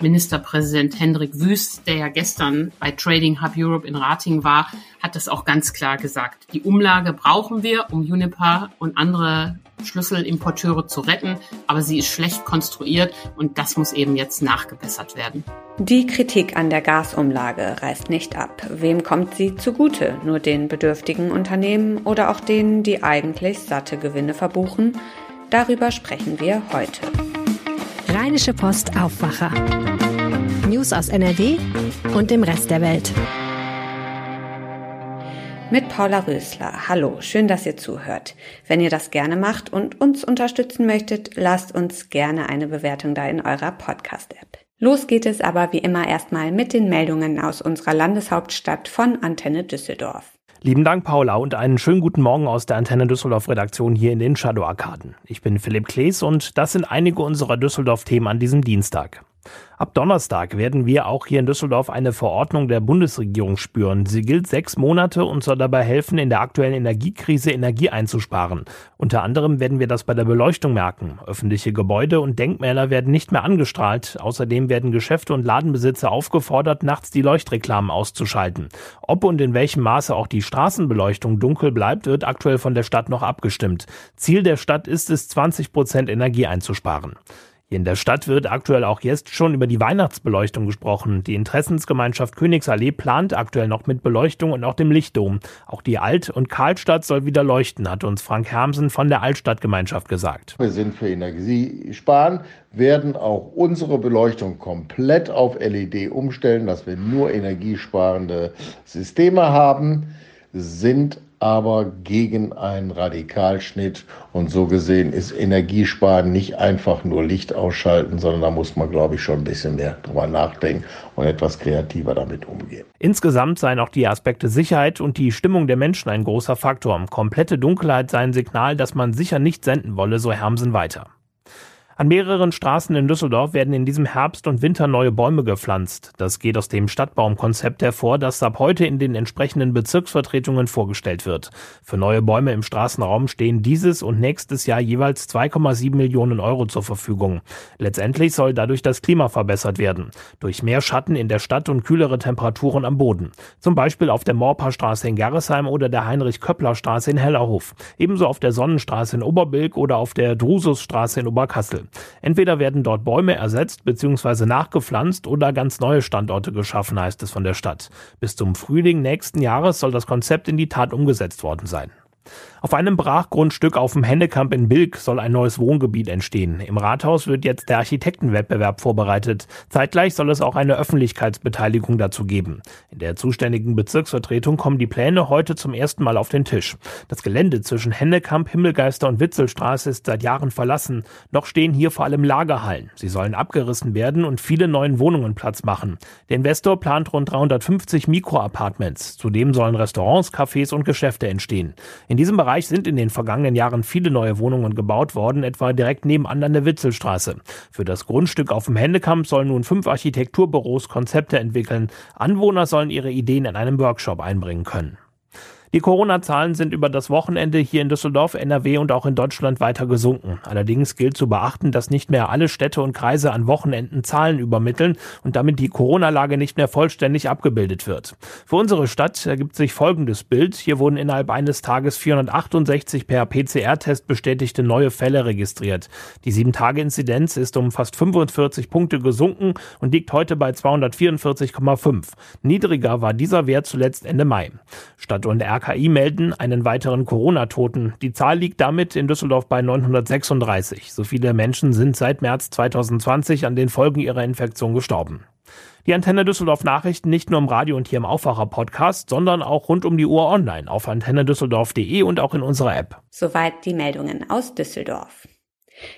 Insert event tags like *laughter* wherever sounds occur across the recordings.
Ministerpräsident Hendrik Wüst, der ja gestern bei Trading Hub Europe in Rating war, hat das auch ganz klar gesagt. Die Umlage brauchen wir, um Uniper und andere Schlüsselimporteure zu retten, aber sie ist schlecht konstruiert und das muss eben jetzt nachgebessert werden. Die Kritik an der Gasumlage reißt nicht ab. Wem kommt sie zugute? Nur den bedürftigen Unternehmen oder auch denen, die eigentlich satte Gewinne verbuchen? Darüber sprechen wir heute. Rheinische Post Aufwacher. News aus NRW und dem Rest der Welt. Mit Paula Rösler. Hallo, schön, dass ihr zuhört. Wenn ihr das gerne macht und uns unterstützen möchtet, lasst uns gerne eine Bewertung da in eurer Podcast-App. Los geht es aber wie immer erstmal mit den Meldungen aus unserer Landeshauptstadt von Antenne Düsseldorf. Lieben Dank, Paula, und einen schönen guten Morgen aus der Antenne Düsseldorf Redaktion hier in den Shadow Arkaden. Ich bin Philipp Klees und das sind einige unserer Düsseldorf-Themen an diesem Dienstag. Ab Donnerstag werden wir auch hier in Düsseldorf eine Verordnung der Bundesregierung spüren. Sie gilt sechs Monate und soll dabei helfen, in der aktuellen Energiekrise Energie einzusparen. Unter anderem werden wir das bei der Beleuchtung merken. Öffentliche Gebäude und Denkmäler werden nicht mehr angestrahlt. Außerdem werden Geschäfte und Ladenbesitzer aufgefordert, nachts die Leuchtreklamen auszuschalten. Ob und in welchem Maße auch die Straßenbeleuchtung dunkel bleibt, wird aktuell von der Stadt noch abgestimmt. Ziel der Stadt ist es, 20 Prozent Energie einzusparen. Hier in der Stadt wird aktuell auch jetzt schon über die Weihnachtsbeleuchtung gesprochen. Die Interessensgemeinschaft Königsallee plant aktuell noch mit Beleuchtung und auch dem Lichtdom. Auch die Alt- und Karlstadt soll wieder leuchten, hat uns Frank Hermsen von der Altstadtgemeinschaft gesagt. Wir sind für Energiesparen, werden auch unsere Beleuchtung komplett auf LED umstellen, dass wir nur energiesparende Systeme haben, sind aber gegen einen Radikalschnitt. Und so gesehen ist Energiesparen nicht einfach nur Licht ausschalten, sondern da muss man, glaube ich, schon ein bisschen mehr drüber nachdenken und etwas kreativer damit umgehen. Insgesamt seien auch die Aspekte Sicherheit und die Stimmung der Menschen ein großer Faktor. Komplette Dunkelheit sei ein Signal, das man sicher nicht senden wolle, so Hermsen weiter. An mehreren Straßen in Düsseldorf werden in diesem Herbst und Winter neue Bäume gepflanzt. Das geht aus dem Stadtbaumkonzept hervor, das ab heute in den entsprechenden Bezirksvertretungen vorgestellt wird. Für neue Bäume im Straßenraum stehen dieses und nächstes Jahr jeweils 2,7 Millionen Euro zur Verfügung. Letztendlich soll dadurch das Klima verbessert werden. Durch mehr Schatten in der Stadt und kühlere Temperaturen am Boden. Zum Beispiel auf der Morperstraße in Gerresheim oder der Heinrich-Köppler-Straße in Hellerhof. Ebenso auf der Sonnenstraße in Oberbilk oder auf der Drususstraße in Oberkassel. Entweder werden dort Bäume ersetzt bzw. nachgepflanzt oder ganz neue Standorte geschaffen, heißt es von der Stadt. Bis zum Frühling nächsten Jahres soll das Konzept in die Tat umgesetzt worden sein. Auf einem Brachgrundstück auf dem Hennekamp in Bilk soll ein neues Wohngebiet entstehen. Im Rathaus wird jetzt der Architektenwettbewerb vorbereitet. Zeitgleich soll es auch eine Öffentlichkeitsbeteiligung dazu geben. In der zuständigen Bezirksvertretung kommen die Pläne heute zum ersten Mal auf den Tisch. Das Gelände zwischen Hennekamp, Himmelgeister und Witzelstraße ist seit Jahren verlassen. Noch stehen hier vor allem Lagerhallen. Sie sollen abgerissen werden und viele neuen Wohnungen Platz machen. Der Investor plant rund 350 Mikroapartments. Zudem sollen Restaurants, Cafés und Geschäfte entstehen. In diesem Bereich sind in den vergangenen Jahren viele neue Wohnungen gebaut worden, etwa direkt nebenan an der Witzelstraße. Für das Grundstück auf dem Händekamp sollen nun fünf Architekturbüros Konzepte entwickeln. Anwohner sollen ihre Ideen in einem Workshop einbringen können. Die Corona-Zahlen sind über das Wochenende hier in Düsseldorf, NRW und auch in Deutschland weiter gesunken. Allerdings gilt zu beachten, dass nicht mehr alle Städte und Kreise an Wochenenden Zahlen übermitteln und damit die Corona-Lage nicht mehr vollständig abgebildet wird. Für unsere Stadt ergibt sich folgendes Bild. Hier wurden innerhalb eines Tages 468 per PCR-Test bestätigte neue Fälle registriert. Die 7-Tage-Inzidenz ist um fast 45 Punkte gesunken und liegt heute bei 244,5. Niedriger war dieser Wert zuletzt Ende Mai. Stadt und RKI melden einen weiteren Corona-Toten. Die Zahl liegt damit in Düsseldorf bei 936. So viele Menschen sind seit März 2020 an den Folgen ihrer Infektion gestorben. Die Antenne Düsseldorf Nachrichten nicht nur im Radio und hier im Aufwacher Podcast, sondern auch rund um die Uhr online auf antennedüsseldorf.de und auch in unserer App. Soweit die Meldungen aus Düsseldorf.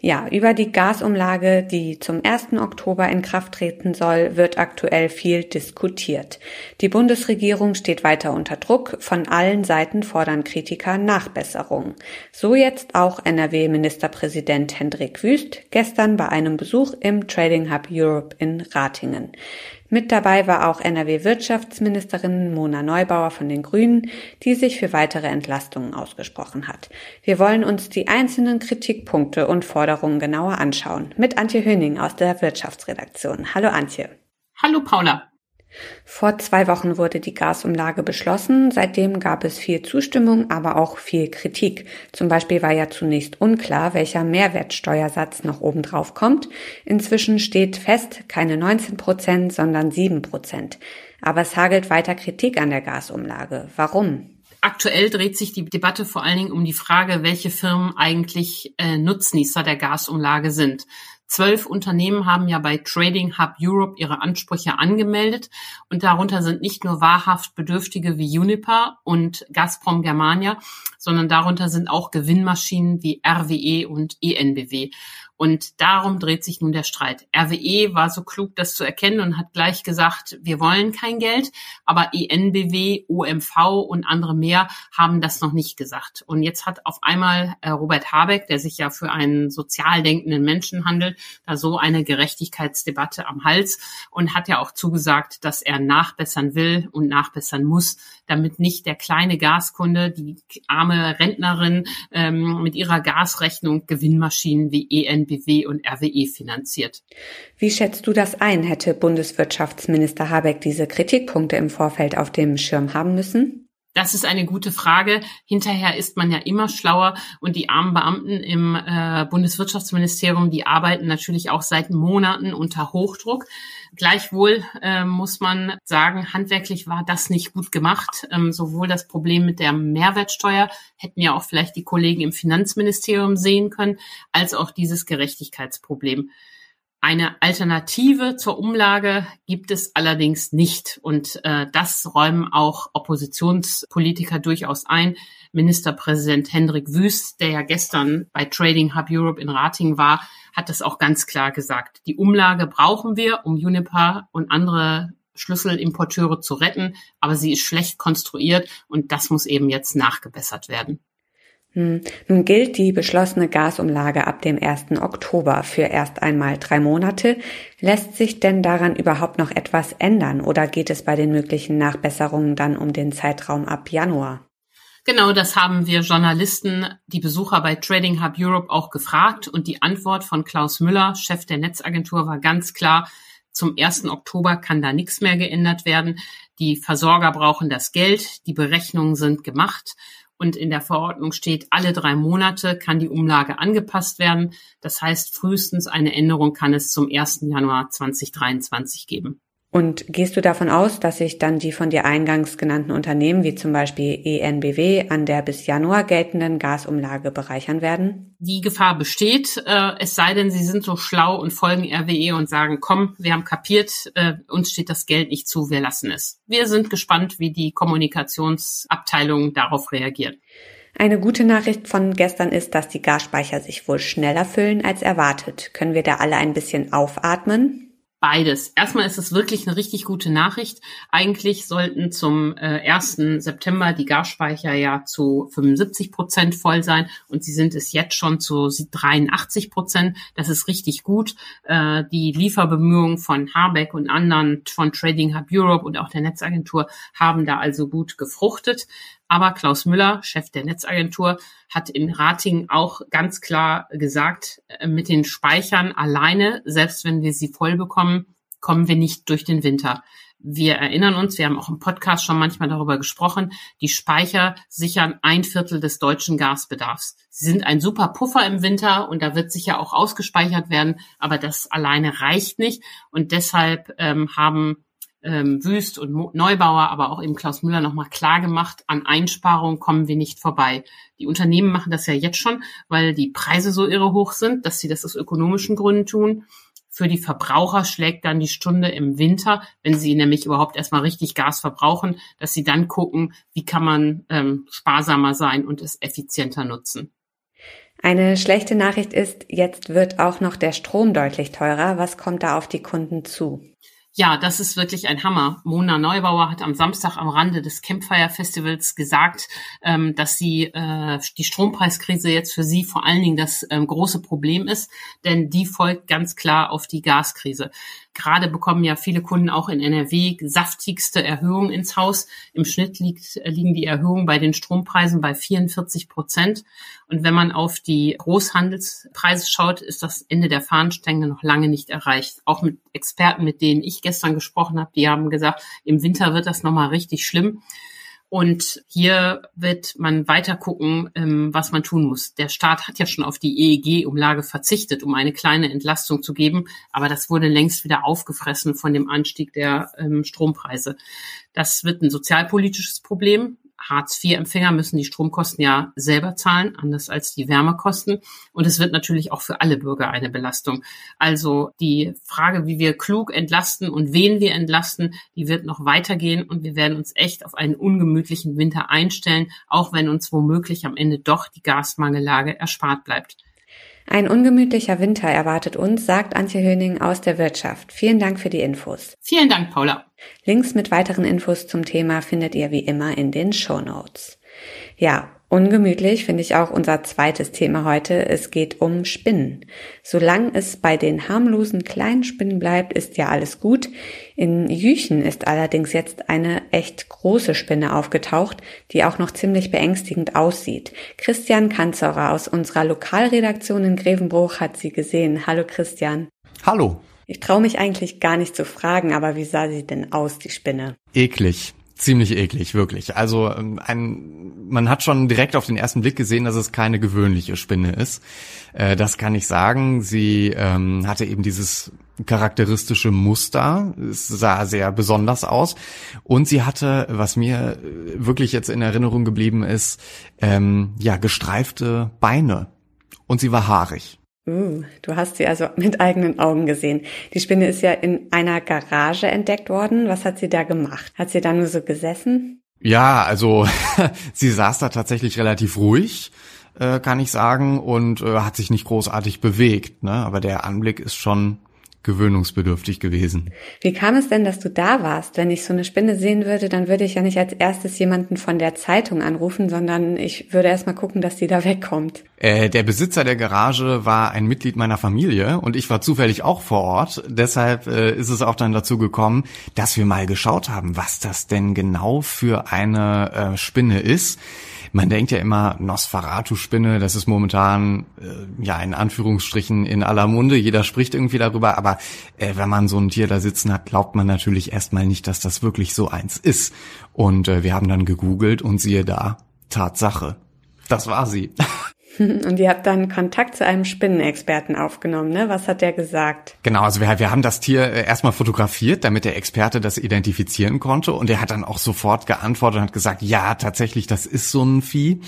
Ja, über die Gasumlage, die zum 1. Oktober in Kraft treten soll, wird aktuell viel diskutiert. Die Bundesregierung steht weiter unter Druck. Von allen Seiten fordern Kritiker Nachbesserung. So jetzt auch NRW-Ministerpräsident Hendrik Wüst gestern bei einem Besuch im Trading Hub Europe in Ratingen. Mit dabei war auch NRW-Wirtschaftsministerin Mona Neubauer von den Grünen, die sich für weitere Entlastungen ausgesprochen hat. Wir wollen uns die einzelnen Kritikpunkte und Forderungen genauer anschauen. Mit Antje Höning aus der Wirtschaftsredaktion. Hallo Antje. Hallo Paula. Vor zwei Wochen wurde die Gasumlage beschlossen. Seitdem gab es viel Zustimmung, aber auch viel Kritik. Zum Beispiel war ja zunächst unklar, welcher Mehrwertsteuersatz noch obendrauf kommt. Inzwischen steht fest, keine 19 Prozent, sondern 7 Prozent. Aber es hagelt weiter Kritik an der Gasumlage. Warum? Aktuell dreht sich die Debatte vor allen Dingen um die Frage, welche Firmen eigentlich äh, Nutznießer der Gasumlage sind. Zwölf Unternehmen haben ja bei Trading Hub Europe ihre Ansprüche angemeldet und darunter sind nicht nur wahrhaft Bedürftige wie Uniper und Gazprom Germania, sondern darunter sind auch Gewinnmaschinen wie RWE und ENBW. Und darum dreht sich nun der Streit. RWE war so klug, das zu erkennen und hat gleich gesagt, wir wollen kein Geld, aber ENBW, OMV und andere mehr haben das noch nicht gesagt. Und jetzt hat auf einmal äh, Robert Habeck, der sich ja für einen sozial denkenden Menschen handelt, da so eine Gerechtigkeitsdebatte am Hals und hat ja auch zugesagt, dass er nachbessern will und nachbessern muss, damit nicht der kleine Gaskunde, die arme Rentnerin ähm, mit ihrer Gasrechnung Gewinnmaschinen wie ENBW BW und RWE finanziert. Wie schätzt du das ein? Hätte Bundeswirtschaftsminister Habeck diese Kritikpunkte im Vorfeld auf dem Schirm haben müssen? Das ist eine gute Frage. Hinterher ist man ja immer schlauer und die armen Beamten im äh, Bundeswirtschaftsministerium, die arbeiten natürlich auch seit Monaten unter Hochdruck. Gleichwohl äh, muss man sagen, handwerklich war das nicht gut gemacht. Ähm, sowohl das Problem mit der Mehrwertsteuer hätten ja auch vielleicht die Kollegen im Finanzministerium sehen können, als auch dieses Gerechtigkeitsproblem. Eine Alternative zur Umlage gibt es allerdings nicht. Und äh, das räumen auch Oppositionspolitiker durchaus ein. Ministerpräsident Hendrik Wüst, der ja gestern bei Trading Hub Europe in Rating war, hat das auch ganz klar gesagt. Die Umlage brauchen wir, um Uniper und andere Schlüsselimporteure zu retten, aber sie ist schlecht konstruiert und das muss eben jetzt nachgebessert werden. Hm. Nun gilt die beschlossene Gasumlage ab dem 1. Oktober für erst einmal drei Monate. Lässt sich denn daran überhaupt noch etwas ändern oder geht es bei den möglichen Nachbesserungen dann um den Zeitraum ab Januar? Genau, das haben wir Journalisten, die Besucher bei Trading Hub Europe auch gefragt und die Antwort von Klaus Müller, Chef der Netzagentur, war ganz klar, zum 1. Oktober kann da nichts mehr geändert werden. Die Versorger brauchen das Geld, die Berechnungen sind gemacht und in der Verordnung steht, alle drei Monate kann die Umlage angepasst werden. Das heißt, frühestens eine Änderung kann es zum 1. Januar 2023 geben. Und gehst du davon aus, dass sich dann die von dir eingangs genannten Unternehmen wie zum Beispiel ENBW an der bis Januar geltenden Gasumlage bereichern werden? Die Gefahr besteht, äh, es sei denn, sie sind so schlau und folgen RWE und sagen, komm, wir haben kapiert, äh, uns steht das Geld nicht zu, wir lassen es. Wir sind gespannt, wie die Kommunikationsabteilung darauf reagiert. Eine gute Nachricht von gestern ist, dass die Gasspeicher sich wohl schneller füllen als erwartet. Können wir da alle ein bisschen aufatmen? Beides. Erstmal ist es wirklich eine richtig gute Nachricht. Eigentlich sollten zum äh, 1. September die Gasspeicher ja zu 75 Prozent voll sein und sie sind es jetzt schon zu 83 Prozent. Das ist richtig gut. Äh, die Lieferbemühungen von Habeck und anderen von Trading Hub Europe und auch der Netzagentur haben da also gut gefruchtet. Aber Klaus Müller, Chef der Netzagentur, hat in Rating auch ganz klar gesagt, äh, mit den Speichern alleine, selbst wenn wir sie voll bekommen, kommen wir nicht durch den Winter. Wir erinnern uns, wir haben auch im Podcast schon manchmal darüber gesprochen, die Speicher sichern ein Viertel des deutschen Gasbedarfs. Sie sind ein super Puffer im Winter und da wird sicher auch ausgespeichert werden, aber das alleine reicht nicht. Und deshalb ähm, haben ähm, Wüst und Neubauer, aber auch eben Klaus Müller nochmal klar gemacht, an Einsparungen kommen wir nicht vorbei. Die Unternehmen machen das ja jetzt schon, weil die Preise so irre hoch sind, dass sie das aus ökonomischen Gründen tun. Für die Verbraucher schlägt dann die Stunde im Winter, wenn sie nämlich überhaupt erstmal richtig Gas verbrauchen, dass sie dann gucken, wie kann man ähm, sparsamer sein und es effizienter nutzen. Eine schlechte Nachricht ist, jetzt wird auch noch der Strom deutlich teurer. Was kommt da auf die Kunden zu? Ja, das ist wirklich ein Hammer. Mona Neubauer hat am Samstag am Rande des Campfire Festivals gesagt, ähm, dass sie äh, die Strompreiskrise jetzt für sie vor allen Dingen das ähm, große Problem ist, denn die folgt ganz klar auf die Gaskrise. Gerade bekommen ja viele Kunden auch in NRW saftigste Erhöhungen ins Haus. Im Schnitt liegt, liegen die Erhöhungen bei den Strompreisen bei 44 Prozent. Und wenn man auf die Großhandelspreise schaut, ist das Ende der Fahnenstange noch lange nicht erreicht. Auch mit Experten, mit denen ich gestern gesprochen habe, die haben gesagt, im Winter wird das nochmal richtig schlimm. Und hier wird man weiter gucken, ähm, was man tun muss. Der Staat hat ja schon auf die EEG-Umlage verzichtet, um eine kleine Entlastung zu geben, aber das wurde längst wieder aufgefressen von dem Anstieg der ähm, Strompreise. Das wird ein sozialpolitisches Problem. Hartz-IV-Empfänger müssen die Stromkosten ja selber zahlen, anders als die Wärmekosten. Und es wird natürlich auch für alle Bürger eine Belastung. Also die Frage, wie wir klug entlasten und wen wir entlasten, die wird noch weitergehen und wir werden uns echt auf einen ungemütlichen Winter einstellen, auch wenn uns womöglich am Ende doch die Gasmangellage erspart bleibt. Ein ungemütlicher Winter erwartet uns, sagt Antje Höning aus der Wirtschaft. Vielen Dank für die Infos. Vielen Dank, Paula. Links mit weiteren Infos zum Thema findet ihr wie immer in den Show Notes. Ja, Ungemütlich finde ich auch unser zweites Thema heute. Es geht um Spinnen. Solange es bei den harmlosen kleinen Spinnen bleibt, ist ja alles gut. In Jüchen ist allerdings jetzt eine echt große Spinne aufgetaucht, die auch noch ziemlich beängstigend aussieht. Christian Kanzorer aus unserer Lokalredaktion in Grevenbruch hat sie gesehen. Hallo Christian. Hallo. Ich traue mich eigentlich gar nicht zu fragen, aber wie sah sie denn aus, die Spinne? Eklig. Ziemlich eklig, wirklich. Also ähm, ein, man hat schon direkt auf den ersten Blick gesehen, dass es keine gewöhnliche Spinne ist. Äh, das kann ich sagen. Sie ähm, hatte eben dieses charakteristische Muster. Es sah sehr besonders aus. Und sie hatte, was mir wirklich jetzt in Erinnerung geblieben ist, ähm, ja, gestreifte Beine. Und sie war haarig. Uh, du hast sie also mit eigenen Augen gesehen. Die Spinne ist ja in einer Garage entdeckt worden. Was hat sie da gemacht? Hat sie da nur so gesessen? Ja, also *laughs* sie saß da tatsächlich relativ ruhig, äh, kann ich sagen, und äh, hat sich nicht großartig bewegt. Ne? Aber der Anblick ist schon gewöhnungsbedürftig gewesen. Wie kam es denn, dass du da warst? Wenn ich so eine Spinne sehen würde, dann würde ich ja nicht als erstes jemanden von der Zeitung anrufen, sondern ich würde erst mal gucken, dass die da wegkommt. Äh, der Besitzer der Garage war ein Mitglied meiner Familie und ich war zufällig auch vor Ort. Deshalb äh, ist es auch dann dazu gekommen, dass wir mal geschaut haben, was das denn genau für eine äh, Spinne ist. Man denkt ja immer, Nosferatu-Spinne, das ist momentan äh, ja in Anführungsstrichen in aller Munde, jeder spricht irgendwie darüber, aber äh, wenn man so ein Tier da sitzen hat, glaubt man natürlich erstmal nicht, dass das wirklich so eins ist. Und äh, wir haben dann gegoogelt und siehe da, Tatsache. Das war sie. *laughs* Und ihr habt dann Kontakt zu einem Spinnenexperten aufgenommen, ne? Was hat der gesagt? Genau, also wir, wir haben das Tier äh, erstmal fotografiert, damit der Experte das identifizieren konnte. Und er hat dann auch sofort geantwortet und hat gesagt, ja, tatsächlich, das ist so ein Vieh.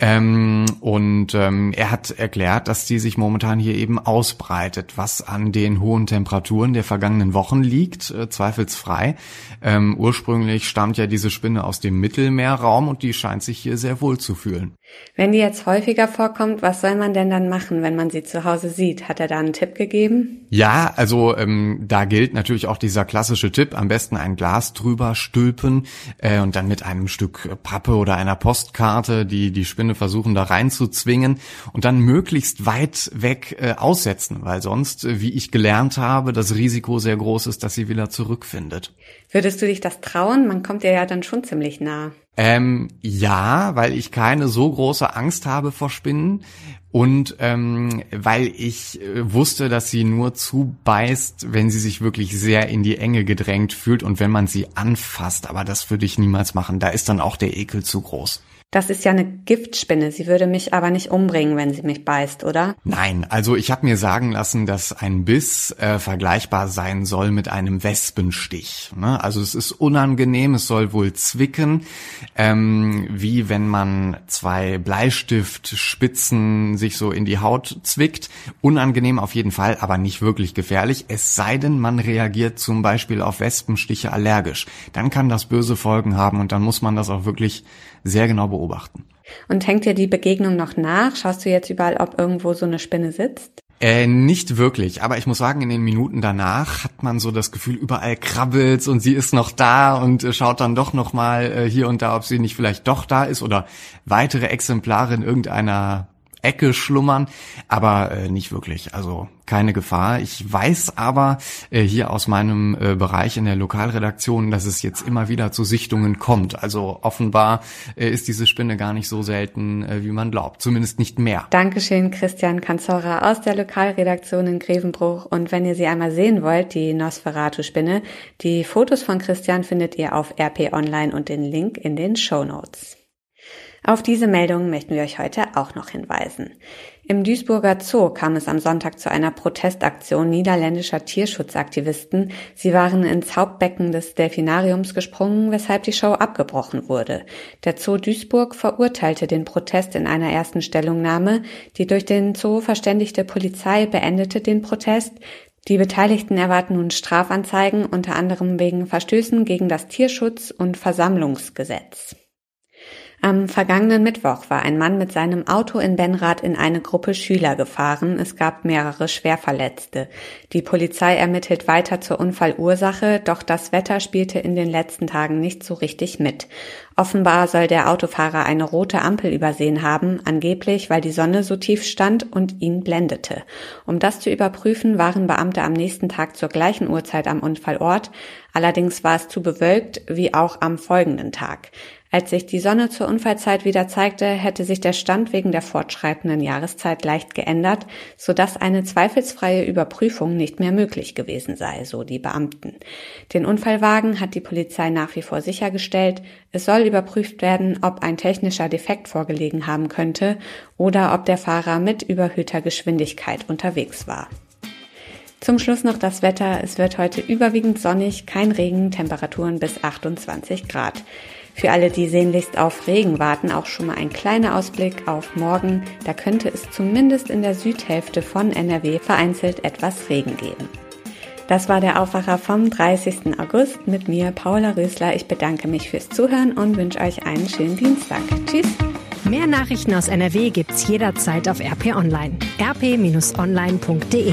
Ähm, und ähm, er hat erklärt, dass die sich momentan hier eben ausbreitet, was an den hohen Temperaturen der vergangenen Wochen liegt, äh, zweifelsfrei. Ähm, ursprünglich stammt ja diese Spinne aus dem Mittelmeerraum und die scheint sich hier sehr wohl zu fühlen. Wenn die jetzt häufiger vorkommt, was soll man denn dann machen, wenn man sie zu Hause sieht? Hat er da einen Tipp gegeben? Ja, also ähm, da gilt natürlich auch dieser klassische Tipp, am besten ein Glas drüber stülpen äh, und dann mit einem Stück Pappe oder einer Postkarte die die Spinne versuchen da reinzuzwingen und dann möglichst weit weg äh, aussetzen, weil sonst, äh, wie ich gelernt habe, das Risiko sehr groß ist, dass sie wieder zurückfindet. Würdest du dich das trauen? Man kommt ihr ja dann schon ziemlich nah. Ähm, ja, weil ich keine so große Angst habe vor Spinnen und ähm, weil ich äh, wusste, dass sie nur zubeißt, wenn sie sich wirklich sehr in die Enge gedrängt fühlt und wenn man sie anfasst. Aber das würde ich niemals machen. Da ist dann auch der Ekel zu groß. Das ist ja eine Giftspinne. Sie würde mich aber nicht umbringen, wenn sie mich beißt, oder? Nein, also ich habe mir sagen lassen, dass ein Biss äh, vergleichbar sein soll mit einem Wespenstich. Ne? Also es ist unangenehm, es soll wohl zwicken, ähm, wie wenn man zwei Bleistiftspitzen sich so in die Haut zwickt. Unangenehm auf jeden Fall, aber nicht wirklich gefährlich. Es sei denn, man reagiert zum Beispiel auf Wespenstiche allergisch. Dann kann das böse Folgen haben und dann muss man das auch wirklich sehr genau beobachten. Und hängt dir die Begegnung noch nach? Schaust du jetzt überall, ob irgendwo so eine Spinne sitzt? Äh, nicht wirklich, aber ich muss sagen, in den Minuten danach hat man so das Gefühl, überall krabbelt's und sie ist noch da und äh, schaut dann doch noch mal äh, hier und da, ob sie nicht vielleicht doch da ist oder weitere Exemplare in irgendeiner Ecke schlummern, aber äh, nicht wirklich. Also keine Gefahr. Ich weiß aber äh, hier aus meinem äh, Bereich in der Lokalredaktion, dass es jetzt immer wieder zu Sichtungen kommt. Also offenbar äh, ist diese Spinne gar nicht so selten, äh, wie man glaubt. Zumindest nicht mehr. Dankeschön, Christian Kanzora aus der Lokalredaktion in Grevenbruch. Und wenn ihr sie einmal sehen wollt, die Nosferatu-Spinne, die Fotos von Christian findet ihr auf RP Online und den Link in den Show Notes. Auf diese Meldung möchten wir euch heute auch noch hinweisen. Im Duisburger Zoo kam es am Sonntag zu einer Protestaktion niederländischer Tierschutzaktivisten. Sie waren ins Hauptbecken des Delfinariums gesprungen, weshalb die Show abgebrochen wurde. Der Zoo Duisburg verurteilte den Protest in einer ersten Stellungnahme. Die durch den Zoo verständigte Polizei beendete den Protest. Die Beteiligten erwarten nun Strafanzeigen, unter anderem wegen Verstößen gegen das Tierschutz- und Versammlungsgesetz. Am vergangenen Mittwoch war ein Mann mit seinem Auto in Benrath in eine Gruppe Schüler gefahren. Es gab mehrere Schwerverletzte. Die Polizei ermittelt weiter zur Unfallursache, doch das Wetter spielte in den letzten Tagen nicht so richtig mit. Offenbar soll der Autofahrer eine rote Ampel übersehen haben, angeblich weil die Sonne so tief stand und ihn blendete. Um das zu überprüfen, waren Beamte am nächsten Tag zur gleichen Uhrzeit am Unfallort. Allerdings war es zu bewölkt wie auch am folgenden Tag. Als sich die Sonne zur Unfallzeit wieder zeigte, hätte sich der Stand wegen der fortschreitenden Jahreszeit leicht geändert, so dass eine zweifelsfreie Überprüfung nicht mehr möglich gewesen sei, so die Beamten. Den Unfallwagen hat die Polizei nach wie vor sichergestellt. Es soll überprüft werden, ob ein technischer Defekt vorgelegen haben könnte oder ob der Fahrer mit überhöhter Geschwindigkeit unterwegs war. Zum Schluss noch das Wetter. Es wird heute überwiegend sonnig, kein Regen, Temperaturen bis 28 Grad. Für alle, die sehnlichst auf Regen warten, auch schon mal ein kleiner Ausblick auf morgen. Da könnte es zumindest in der Südhälfte von NRW vereinzelt etwas Regen geben. Das war der Aufwacher vom 30. August mit mir, Paula Rösler. Ich bedanke mich fürs Zuhören und wünsche euch einen schönen Dienstag. Tschüss! Mehr Nachrichten aus NRW gibt's jederzeit auf RP Online. rp-online.de